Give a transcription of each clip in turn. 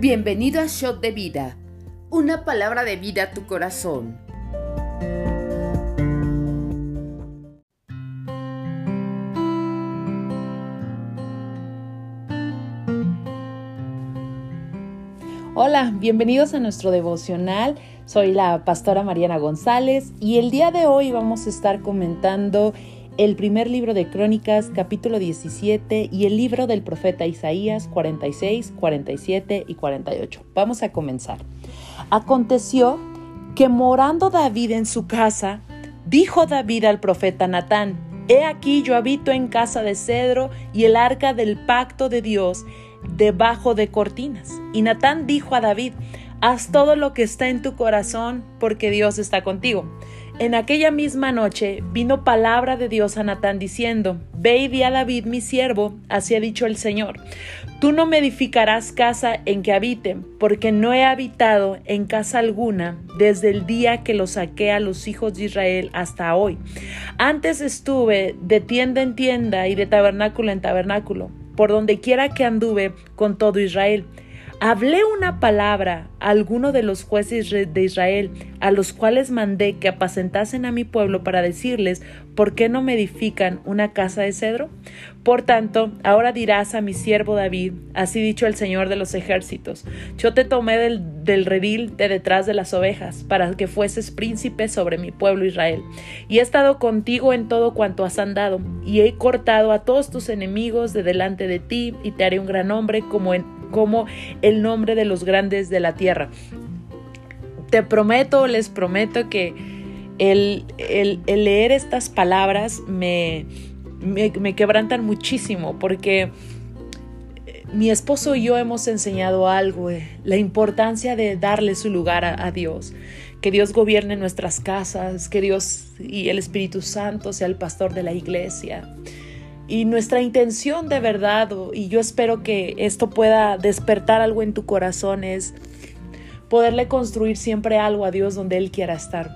Bienvenido a Shot de Vida, una palabra de vida a tu corazón. Hola, bienvenidos a nuestro devocional. Soy la pastora Mariana González y el día de hoy vamos a estar comentando el primer libro de Crónicas, capítulo 17, y el libro del profeta Isaías 46, 47 y 48. Vamos a comenzar. Aconteció que morando David en su casa, dijo David al profeta Natán, He aquí yo habito en casa de cedro y el arca del pacto de Dios debajo de cortinas. Y Natán dijo a David, Haz todo lo que está en tu corazón, porque Dios está contigo. En aquella misma noche vino palabra de Dios a Natán diciendo, Ve y di a David mi siervo, así ha dicho el Señor, tú no me edificarás casa en que habite, porque no he habitado en casa alguna desde el día que lo saqué a los hijos de Israel hasta hoy. Antes estuve de tienda en tienda y de tabernáculo en tabernáculo, por donde quiera que anduve con todo Israel hablé una palabra a alguno de los jueces de Israel, a los cuales mandé que apacentasen a mi pueblo para decirles, ¿por qué no me edifican una casa de cedro? Por tanto, ahora dirás a mi siervo David, así dicho el Señor de los ejércitos, yo te tomé del, redil de detrás de las ovejas, para que fueses príncipe sobre mi pueblo Israel. Y he estado contigo en todo cuanto has andado, y he cortado a todos tus enemigos de delante de ti, y te haré un gran hombre como en como el nombre de los grandes de la tierra. Te prometo, les prometo que el, leer estas palabras me, me, quebrantan muchísimo porque mi esposo y yo hemos enseñado algo, eh, la importancia de darle su lugar a, Dios, que Dios gobierne nuestras casas, que Dios y el Espíritu Santo sea el pastor de la iglesia. Y nuestra intención de verdad, y yo espero que esto pueda despertar algo en tu corazón, es poderle construir siempre algo a Dios donde Él quiera estar.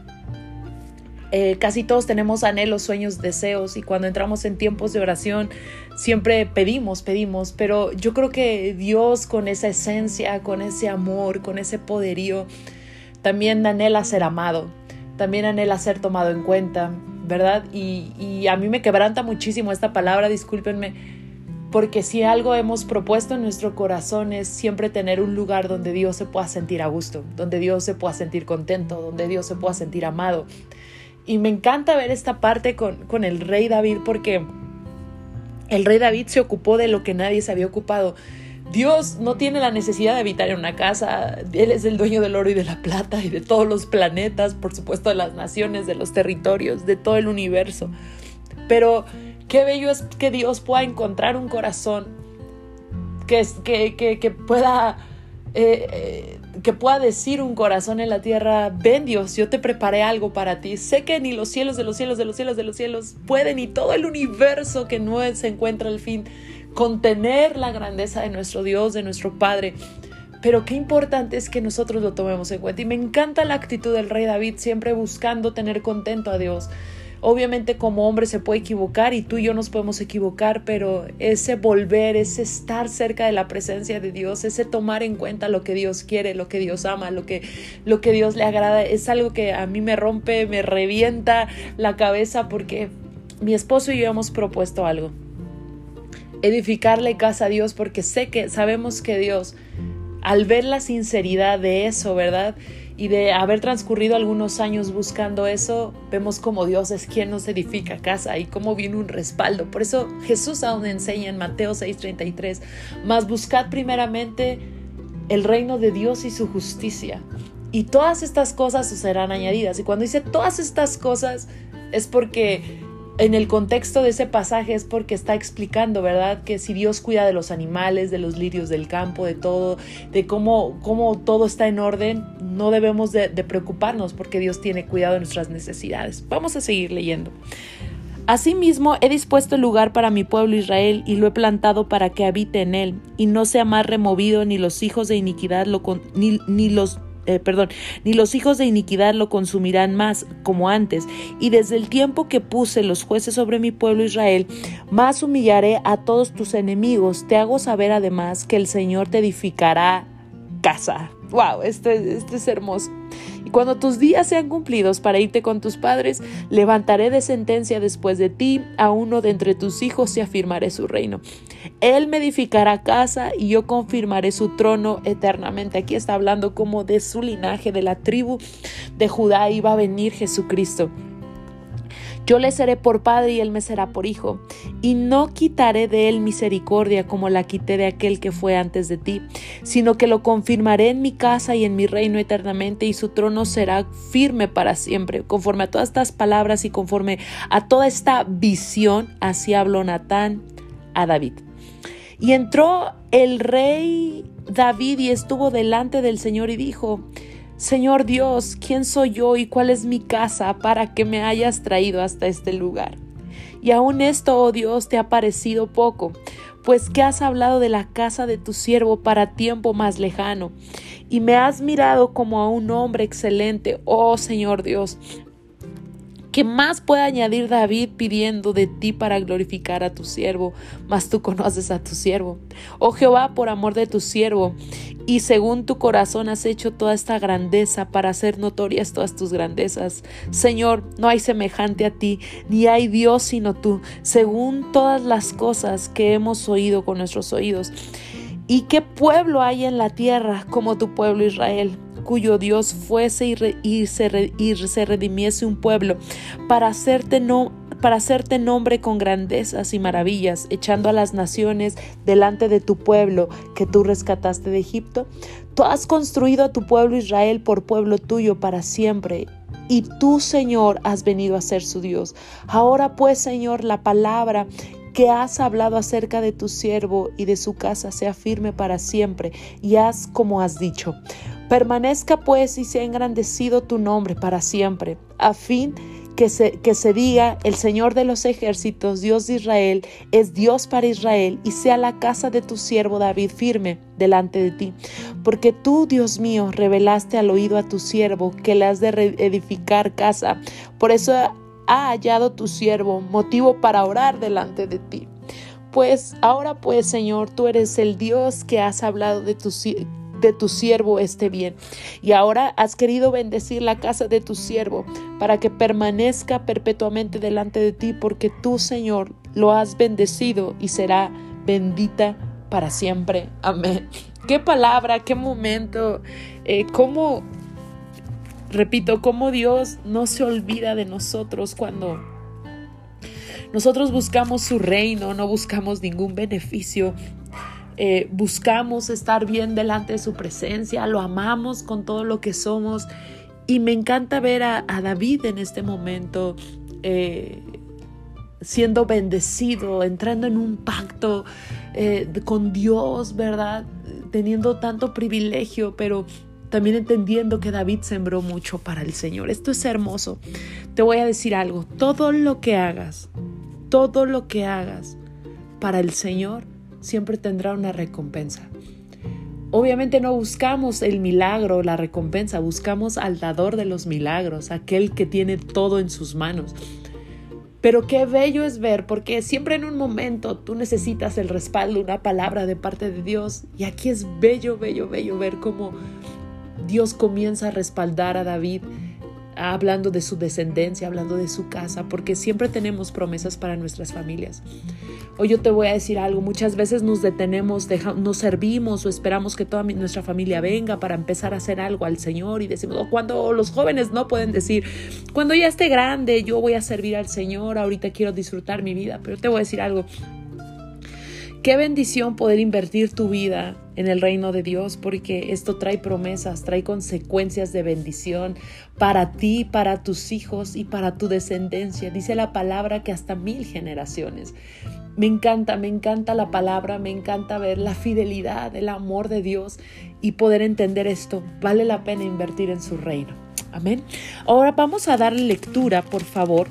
Eh, casi todos tenemos anhelos, sueños, deseos y cuando entramos en tiempos de oración siempre pedimos, pedimos, pero yo creo que Dios con esa esencia, con ese amor, con ese poderío, también anhela ser amado, también anhela ser tomado en cuenta, ¿verdad? Y, a mí me quebranta muchísimo esta palabra, discúlpenme, porque si algo hemos propuesto en nuestro corazón es siempre tener un lugar donde Dios se pueda sentir a gusto, donde Dios se pueda sentir contento, donde Dios se pueda sentir amado. Y me encanta ver esta parte con, con el rey David porque el rey David se ocupó de lo que nadie se había ocupado Dios no tiene la necesidad de habitar en una casa, Él es el dueño del oro y de la plata y de todos los planetas, por supuesto de las naciones, de los territorios, de todo el universo. Pero qué bello es que Dios pueda encontrar un corazón que, que, pueda... Eh, eh, que pueda decir un corazón en la tierra, ven Dios, yo te preparé algo para ti. Sé que ni los cielos de los cielos de los cielos de los cielos pueden, ni todo el universo que no se encuentra al fin contener la grandeza de nuestro Dios, de nuestro Padre. Pero qué importante es que nosotros lo tomemos en cuenta. Y me encanta la actitud del rey David, siempre buscando tener contento a Dios. Obviamente como hombre se puede equivocar y tú y yo nos podemos equivocar, pero ese volver, ese estar cerca de la presencia de Dios, ese tomar en cuenta lo que Dios quiere, lo que Dios ama, lo que, lo que Dios le agrada, es algo que a mí me rompe, me revienta la cabeza porque mi esposo y yo hemos propuesto algo edificarle casa a Dios porque sé que sabemos que Dios, al ver la sinceridad de eso, ¿verdad? Y de haber transcurrido algunos años buscando eso, vemos como Dios es quien nos edifica casa y cómo viene un respaldo. Por eso Jesús aún enseña en Mateo 6:33, más buscad primeramente el reino de Dios y su justicia. Y todas estas cosas os serán añadidas. Y cuando dice todas estas cosas es porque en el contexto de ese pasaje es porque está explicando, ¿verdad? Que si Dios cuida de los animales, de los lirios del campo, de todo, de cómo, cómo todo está en orden, no debemos de, preocuparnos porque Dios tiene cuidado de nuestras necesidades. Vamos a seguir leyendo. Asimismo, he dispuesto el lugar para mi pueblo Israel y lo he plantado para que habite en él, y no sea más removido, ni los hijos de iniquidad lo ni, ni los eh, perdón, ni los hijos de iniquidad lo consumirán más como antes, y desde el tiempo que puse los jueces sobre mi pueblo Israel, más humillaré a todos tus enemigos. Te hago saber además que el Señor te edificará casa. ¡Wow! Este, este es hermoso. Cuando tus días sean cumplidos para irte con tus padres, levantaré de sentencia después de ti a uno de entre tus hijos y afirmaré su reino. Él me edificará casa y yo confirmaré su trono eternamente. Aquí está hablando como de su linaje, de la tribu de Judá iba a venir Jesucristo. Yo le seré por padre y él me será por hijo, y no quitaré de él misericordia como la quité de aquel que fue antes de ti, sino que lo confirmaré en mi casa y en mi reino eternamente, y su trono será firme para siempre. Conforme a todas estas palabras y conforme a toda esta visión, así habló Natán a David. Y entró el rey David y estuvo delante del Señor y dijo, Señor Dios, ¿quién soy yo y cuál es mi casa para que me hayas traído hasta este lugar? Y aún esto, oh Dios, te ha parecido poco, pues que has hablado de la casa de tu siervo para tiempo más lejano, y me has mirado como a un hombre excelente, oh Señor Dios. ¿Qué más puede añadir David pidiendo de ti para glorificar a tu siervo? Mas tú conoces a tu siervo. Oh Jehová, por amor de tu siervo, y según tu corazón has hecho toda esta grandeza para hacer notorias todas tus grandezas. Señor, no hay semejante a ti, ni hay Dios sino tú, según todas las cosas que hemos oído con nuestros oídos. ¿Y qué pueblo hay en la tierra como tu pueblo Israel? Cuyo Dios fuese y, se, y se redimiese un pueblo, para hacerte no para hacerte nombre con grandezas y maravillas, echando a las naciones delante de tu pueblo que tú rescataste de Egipto. Tú has construido a tu pueblo Israel por pueblo tuyo para siempre. Y tú, Señor, has venido a ser su Dios. Ahora pues, Señor, la palabra que has hablado acerca de tu siervo y de su casa sea firme para siempre, y haz como has dicho. Permanezca pues y sea engrandecido tu nombre para siempre, a fin que se, que se diga, el Señor de los ejércitos, Dios de Israel, es Dios para Israel, y sea la casa de tu siervo David firme delante de ti. Porque tú, Dios mío, revelaste al oído a tu siervo que le has de edificar casa. Por eso ha hallado tu siervo motivo para orar delante de ti. Pues ahora pues, Señor, tú eres el Dios que has hablado de tu de tu siervo esté bien. Y ahora has querido bendecir la casa de tu siervo para que permanezca perpetuamente delante de ti, porque tú, Señor, lo has bendecido y será bendita para siempre. Amén. Qué palabra, qué momento, eh, cómo, repito, cómo Dios no se olvida de nosotros cuando nosotros buscamos su reino, no buscamos ningún beneficio eh, buscamos estar bien delante de su presencia, lo amamos con todo lo que somos. Y me encanta ver a, David en este momento eh, siendo bendecido, entrando en un pacto eh, con Dios, ¿verdad? Teniendo tanto privilegio, pero también entendiendo que David sembró mucho para el Señor. Esto es hermoso. Te voy a decir algo, todo lo que hagas, todo lo que hagas para el Señor, siempre tendrá una recompensa. Obviamente no buscamos el milagro, la recompensa, buscamos al dador de los milagros, aquel que tiene todo en sus manos. Pero qué bello es ver, porque siempre en un momento tú necesitas el respaldo, una palabra de parte de Dios. Y aquí es bello, bello, bello ver cómo Dios comienza a respaldar a David hablando de su descendencia, hablando de su casa, porque siempre tenemos promesas para nuestras familias. Hoy yo te voy a decir algo, muchas veces nos detenemos, nos servimos o esperamos que toda nuestra familia venga para empezar a hacer algo al Señor y decimos, oh, cuando los jóvenes no pueden decir, cuando ya esté grande yo voy a servir al Señor, ahorita quiero disfrutar mi vida, pero te voy a decir algo, Qué bendición poder invertir tu vida en el reino de Dios porque esto trae promesas, trae consecuencias de bendición para ti, para tus hijos y para tu descendencia. Dice la palabra que hasta mil generaciones. Me encanta, me encanta la palabra, me encanta ver la fidelidad, el amor de Dios y poder entender esto. Vale la pena invertir en su reino. Amén. Ahora vamos a darle lectura, por favor,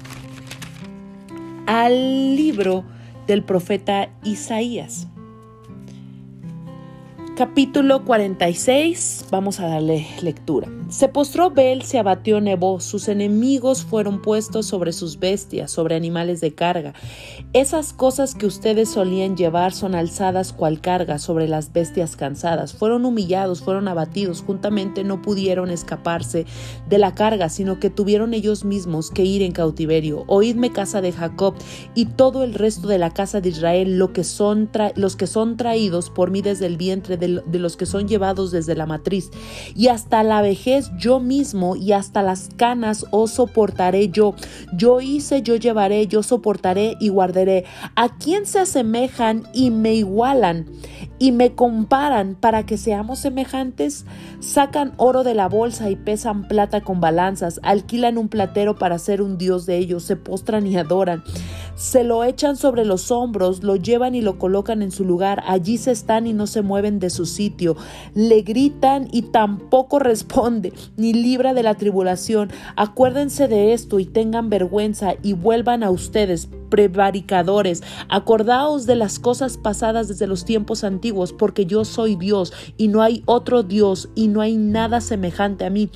al libro del profeta Isaías. Capítulo 46, vamos a darle lectura. Se postró Bel, se abatió Nebo, sus enemigos fueron puestos sobre sus bestias, sobre animales de carga. Esas cosas que ustedes solían llevar son alzadas cual carga sobre las bestias cansadas. Fueron humillados, fueron abatidos, juntamente no pudieron escaparse de la carga, sino que tuvieron ellos mismos que ir en cautiverio. Oídme casa de Jacob y todo el resto de la casa de Israel, lo que son los que son traídos por mí desde el vientre de, los que son llevados desde la matriz. Y hasta la vejez yo mismo y hasta las canas os soportaré yo. Yo hice, yo llevaré, yo soportaré y guardaré. ¿A quién se asemejan y me igualan y me comparan para que seamos semejantes? Sacan oro de la bolsa y pesan plata con balanzas, alquilan un platero para ser un dios de ellos, se postran y adoran se lo echan sobre los hombros, lo llevan y lo colocan en su lugar, allí se están y no se mueven de su sitio, le gritan y tampoco responde, ni libra de la tribulación. Acuérdense de esto y tengan vergüenza y vuelvan a ustedes, prevaricadores. Acordaos de las cosas pasadas desde los tiempos antiguos, porque yo soy Dios y no hay otro Dios y no hay nada semejante a mí,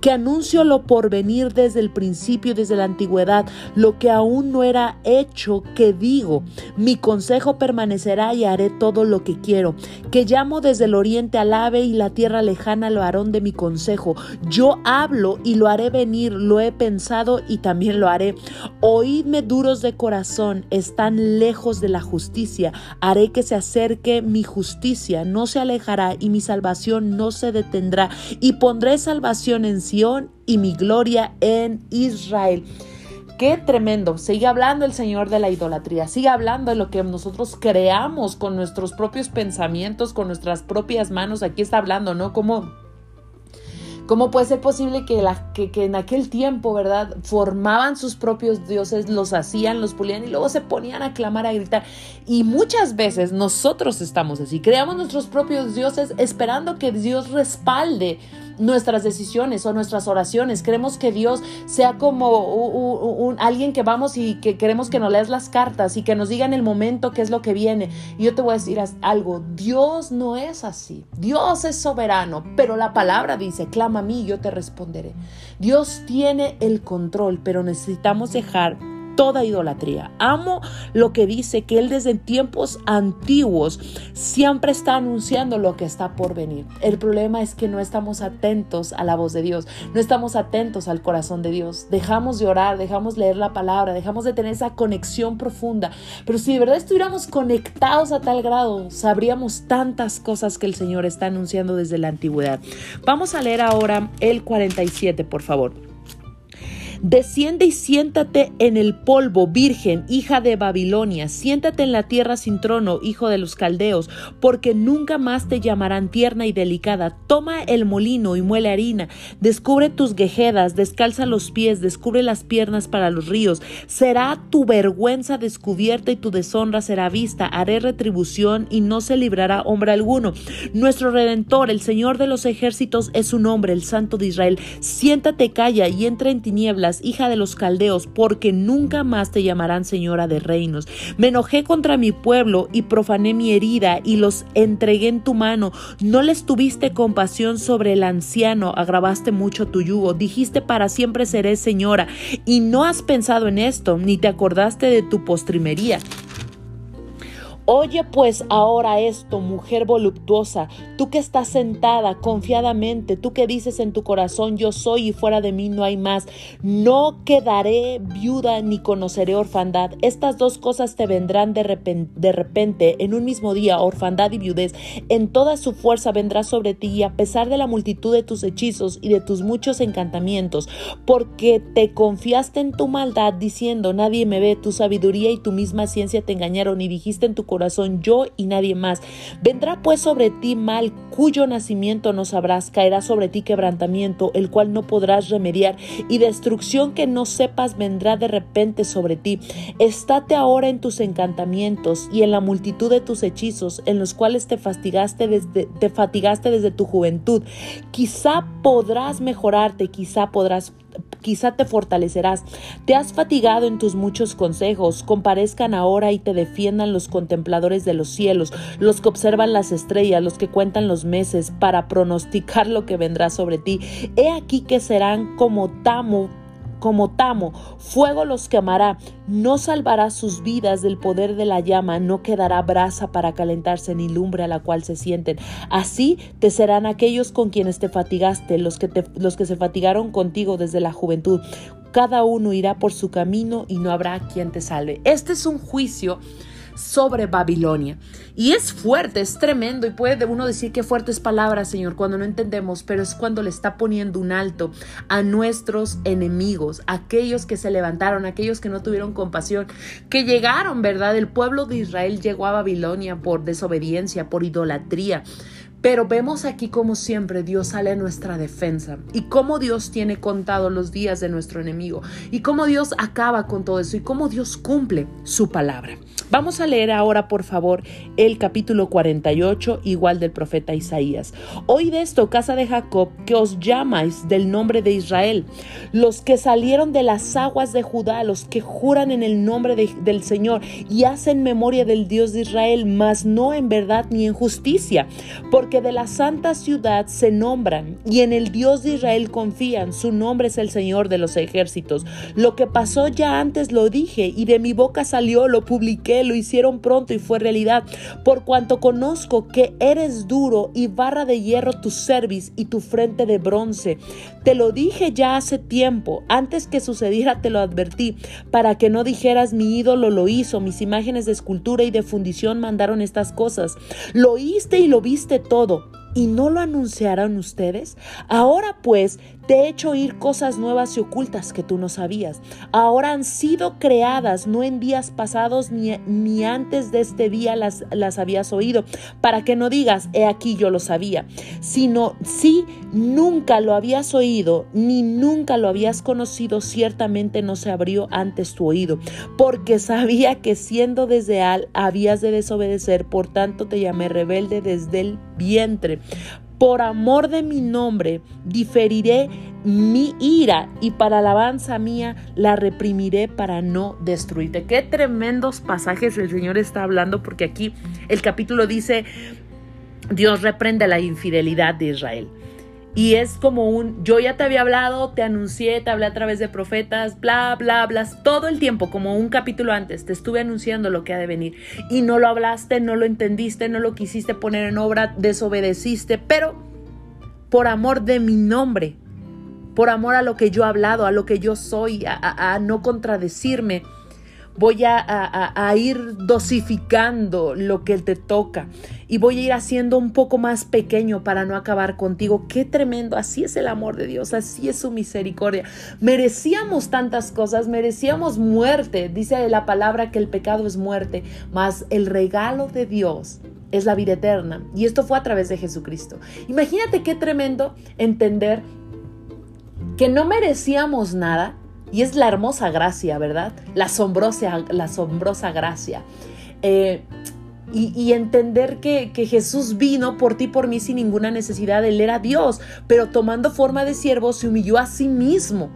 que anuncio lo por venir desde el principio, desde la antigüedad, lo que aún no era hecho, que digo, mi consejo permanecerá y haré todo lo que quiero, que llamo desde el oriente al ave y la tierra lejana lo harón de mi consejo. Yo hablo y lo haré venir, lo he pensado y también lo haré. Oídme duros de corazón están lejos de la justicia. Haré que se acerque mi justicia, no se alejará y mi salvación no se detendrá. Y pondré salvación en Sión y mi gloria en Israel. Qué tremendo. Sigue hablando el Señor de la idolatría. Sigue hablando de lo que nosotros creamos con nuestros propios pensamientos, con nuestras propias manos. Aquí está hablando, ¿no? Como ¿Cómo puede ser posible que, que, en aquel tiempo, verdad, formaban sus propios dioses, los hacían, los pulían y luego se ponían a clamar, a gritar? Y muchas veces nosotros estamos así, creamos nuestros propios dioses esperando que Dios respalde nuestras decisiones o nuestras oraciones. Queremos que Dios sea como alguien que vamos y que queremos que nos leas las cartas y que nos diga en el momento qué es lo que viene. Y yo te voy a decir algo, Dios no es así. Dios es soberano, pero la palabra dice, clama a mí y yo te responderé. Dios tiene el control, pero necesitamos dejar toda idolatría. Amo lo que dice que Él desde tiempos antiguos siempre está anunciando lo que está por venir. El problema es que no estamos atentos a la voz de Dios, no estamos atentos al corazón de Dios. Dejamos de orar, dejamos leer la palabra, dejamos de tener esa conexión profunda. Pero si de verdad estuviéramos conectados a tal grado, sabríamos tantas cosas que el Señor está anunciando desde la antigüedad. Vamos a leer ahora el 47, por favor. Desciende y siéntate en el polvo, virgen, hija de Babilonia, siéntate en la tierra sin trono, hijo de los caldeos, porque nunca más te llamarán tierna y delicada. Toma el molino y muele harina, descubre tus guejedas, descalza los pies, descubre las piernas para los ríos. Será tu vergüenza descubierta y tu deshonra será vista. Haré retribución y no se librará hombre alguno. Nuestro Redentor, el Señor de los ejércitos, es su nombre, el Santo de Israel. Siéntate, calla y entra en tinieblas hija de los caldeos, porque nunca más te llamarán señora de reinos. Me enojé contra mi pueblo y profané mi herida y los entregué en tu mano. No les tuviste compasión sobre el anciano, agravaste mucho tu yugo, dijiste para siempre seré señora, y no has pensado en esto, ni te acordaste de tu postrimería. Oye pues ahora esto, mujer voluptuosa, tú que estás sentada confiadamente, tú que dices en tu corazón, yo soy y fuera de mí no hay más, no quedaré viuda ni conoceré orfandad. Estas dos cosas te vendrán de repente, de repente, en un mismo día, orfandad y viudez. En toda su fuerza vendrá sobre ti y a pesar de la multitud de tus hechizos y de tus muchos encantamientos, porque te confiaste en tu maldad diciendo, nadie me ve, tu sabiduría y tu misma ciencia te engañaron y dijiste en tu corazón yo y nadie más. Vendrá pues sobre ti mal cuyo nacimiento no sabrás, caerá sobre ti quebrantamiento, el cual no podrás remediar, y destrucción que no sepas vendrá de repente sobre ti. Estate ahora en tus encantamientos y en la multitud de tus hechizos, en los cuales te fatigaste desde, te fatigaste desde tu juventud. Quizá podrás mejorarte, quizá podrás quizá te fortalecerás. Te has fatigado en tus muchos consejos, comparezcan ahora y te defiendan los contempladores de los cielos, los que observan las estrellas, los que cuentan los meses, para pronosticar lo que vendrá sobre ti. He aquí que serán como tamo como tamo, fuego los quemará, no salvará sus vidas del poder de la llama, no quedará brasa para calentarse ni lumbre a la cual se sienten. Así te serán aquellos con quienes te fatigaste, los que, te, los que se fatigaron contigo desde la juventud. Cada uno irá por su camino y no habrá quien te salve. Este es un juicio sobre Babilonia. Y es fuerte, es tremendo y puede uno decir que fuertes palabras, Señor, cuando no entendemos, pero es cuando le está poniendo un alto a nuestros enemigos, aquellos que se levantaron, aquellos que no tuvieron compasión, que llegaron, ¿verdad? El pueblo de Israel llegó a Babilonia por desobediencia, por idolatría. Pero vemos aquí como siempre Dios sale a nuestra defensa y cómo Dios tiene contado los días de nuestro enemigo y cómo Dios acaba con todo eso y cómo Dios cumple su palabra. Vamos a leer ahora, por favor, el capítulo 48, igual del profeta Isaías. Oíd esto, casa de Jacob, que os llamáis del nombre de Israel, los que salieron de las aguas de Judá, los que juran en el nombre del Señor y hacen memoria del Dios de Israel, mas no en verdad ni en justicia, porque de la santa ciudad se nombran y en el Dios de Israel confían. Su nombre es el Señor de los ejércitos. Lo que pasó ya antes lo dije y de mi boca salió, lo publiqué, lo hicieron pronto y fue realidad. Por cuanto conozco que eres duro y barra de hierro tu cerviz y tu frente de bronce. Te lo dije ya hace tiempo, antes que sucediera te lo advertí, para que no dijeras mi ídolo lo hizo, mis imágenes de escultura y de fundición mandaron estas cosas. Lo oíste y lo viste todo ¿Y no lo anunciarán ustedes? Ahora pues te he hecho oír cosas nuevas y ocultas que tú no sabías. Ahora han sido creadas, no en días pasados ni, ni antes de este día las, las habías oído, para que no digas, he aquí yo lo sabía, sino si nunca lo habías oído, ni nunca lo habías conocido, ciertamente no se abrió antes tu oído, porque sabía que siendo desleal habías de desobedecer, por tanto te llamé rebelde desde el vientre. Por amor de mi nombre diferiré mi ira y para alabanza mía la reprimiré para no destruirte. Qué tremendos pasajes el Señor está hablando porque aquí el capítulo dice, Dios reprende la infidelidad de Israel. Y es como un, yo ya te había hablado, te anuncié, te hablé a través de profetas, bla, bla, bla, todo el tiempo, como un capítulo antes, te estuve anunciando lo que ha de venir. Y no lo hablaste, no lo entendiste, no lo quisiste poner en obra, desobedeciste, pero por amor de mi nombre, por amor a lo que yo he hablado, a lo que yo soy, a, a no contradecirme, voy a, ir dosificando lo que te toca y voy a ir haciendo un poco más pequeño para no acabar contigo. Qué tremendo, así es el amor de Dios, así es su misericordia. Merecíamos tantas cosas, merecíamos muerte, dice la palabra que el pecado es muerte, mas el regalo de Dios es la vida eterna y esto fue a través de Jesucristo. Imagínate qué tremendo entender que no merecíamos nada, y es la hermosa gracia, ¿verdad? La asombrosa, la asombrosa gracia. Eh, y, entender que, que, Jesús vino por ti, por mí, sin ninguna necesidad. Él era Dios, pero tomando forma de siervo se humilló a sí mismo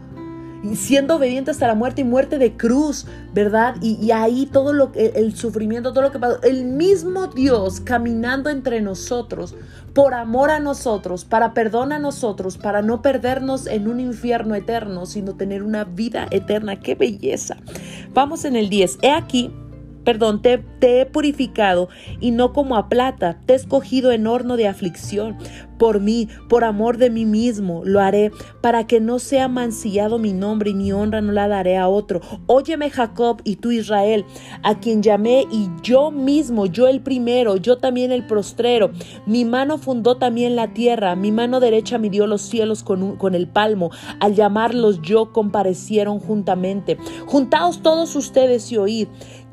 siendo obediente hasta la muerte y muerte de cruz, ¿verdad? Y, ahí todo lo que, el sufrimiento, todo lo que pasó, el mismo Dios caminando entre nosotros, por amor a nosotros, para perdón a nosotros, para no perdernos en un infierno eterno, sino tener una vida eterna. ¡Qué belleza! Vamos en el 10. He aquí perdón, te, he purificado y no como a plata, te he escogido en horno de aflicción. Por mí, por amor de mí mismo, lo haré, para que no sea mancillado mi nombre y mi honra no la daré a otro. Óyeme Jacob y tú Israel, a quien llamé y yo mismo, yo el primero, yo también el prostrero. Mi mano fundó también la tierra, mi mano derecha midió los cielos con, con el palmo. Al llamarlos yo comparecieron juntamente. Juntaos todos ustedes y oíd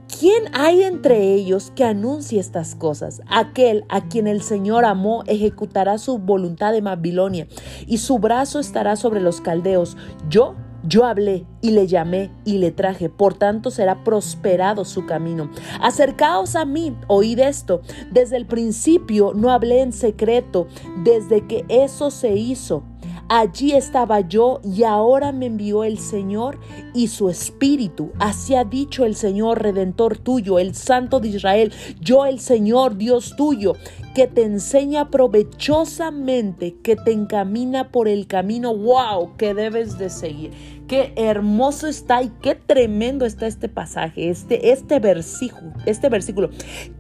¿Quién hay entre ellos que anuncie estas cosas? Aquel a quien el Señor amó ejecutará su voluntad en Babilonia y su brazo estará sobre los caldeos. Yo yo hablé y le llamé y le traje, por tanto será prosperado su camino. Acercaos a mí, oíd esto. Desde el principio no hablé en secreto, desde que eso se hizo Allí estaba yo y ahora me envió el Señor y su Espíritu. Así ha dicho el Señor, Redentor tuyo, el Santo de Israel, yo el Señor, Dios tuyo, que te enseña provechosamente, que te encamina por el camino, wow, que debes de seguir. Qué hermoso está y qué tremendo está este pasaje, este, este versículo, este versículo,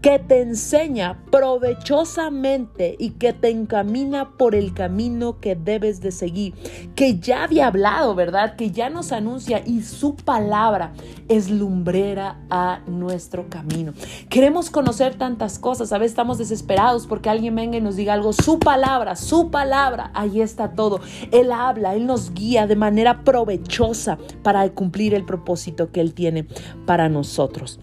que te enseña provechosamente y que te encamina por el camino que debes de seguir, que ya había hablado, ¿verdad? Que ya nos anuncia y su palabra es lumbrera a nuestro camino. Queremos conocer tantas cosas, a veces estamos desesperados porque alguien venga y nos diga algo, su palabra, su palabra, ahí está todo. Él habla, Él nos guía de manera provechosa para cumplir el propósito que Él tiene para nosotros.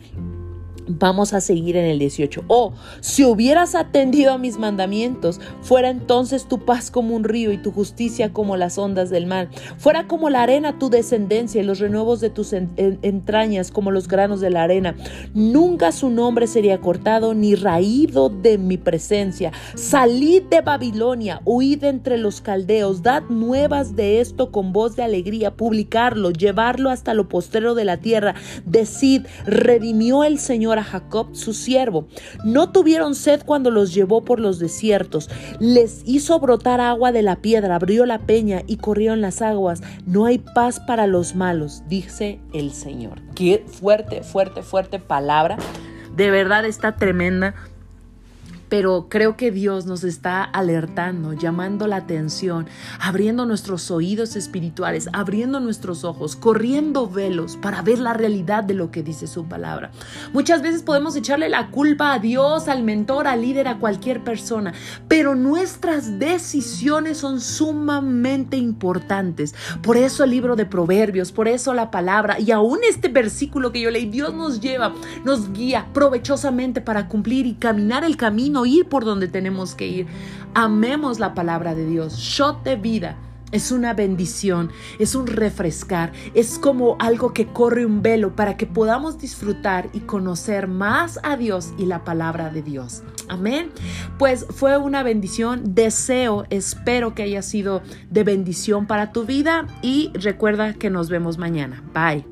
Vamos a seguir en el 18. Oh, si hubieras atendido a mis mandamientos, fuera entonces tu paz como un río y tu justicia como las ondas del mar. Fuera como la arena tu descendencia y los renuevos de tus entrañas como los granos de la arena. Nunca su nombre sería cortado ni raído de mi presencia. Salid de Babilonia, huid entre los caldeos, dad nuevas de esto con voz de alegría, publicarlo, llevarlo hasta lo postrero de la tierra. Decid, redimió el Señor Jacob, su siervo. No tuvieron sed cuando los llevó por los desiertos. Les hizo brotar agua de la piedra, abrió la peña y corrieron las aguas. No hay paz para los malos, dice el Señor. Qué fuerte, fuerte, fuerte palabra. De verdad está tremenda pero creo que Dios nos está alertando, llamando la atención, abriendo nuestros oídos espirituales, abriendo nuestros ojos, corriendo velos para ver la realidad de lo que dice su palabra. Muchas veces podemos echarle la culpa a Dios, al mentor, al líder, a cualquier persona, pero nuestras decisiones son sumamente importantes. Por eso el libro de Proverbios, por eso la palabra y aún este versículo que yo leí, Dios nos lleva, nos guía provechosamente para cumplir y caminar el camino ir por donde tenemos que ir. Amemos la palabra de Dios. Shot de vida. Es una bendición, es un refrescar, es como algo que corre un velo para que podamos disfrutar y conocer más a Dios y la palabra de Dios. Amén. Pues fue una bendición, deseo, espero que haya sido de bendición para tu vida y recuerda que nos vemos mañana. Bye.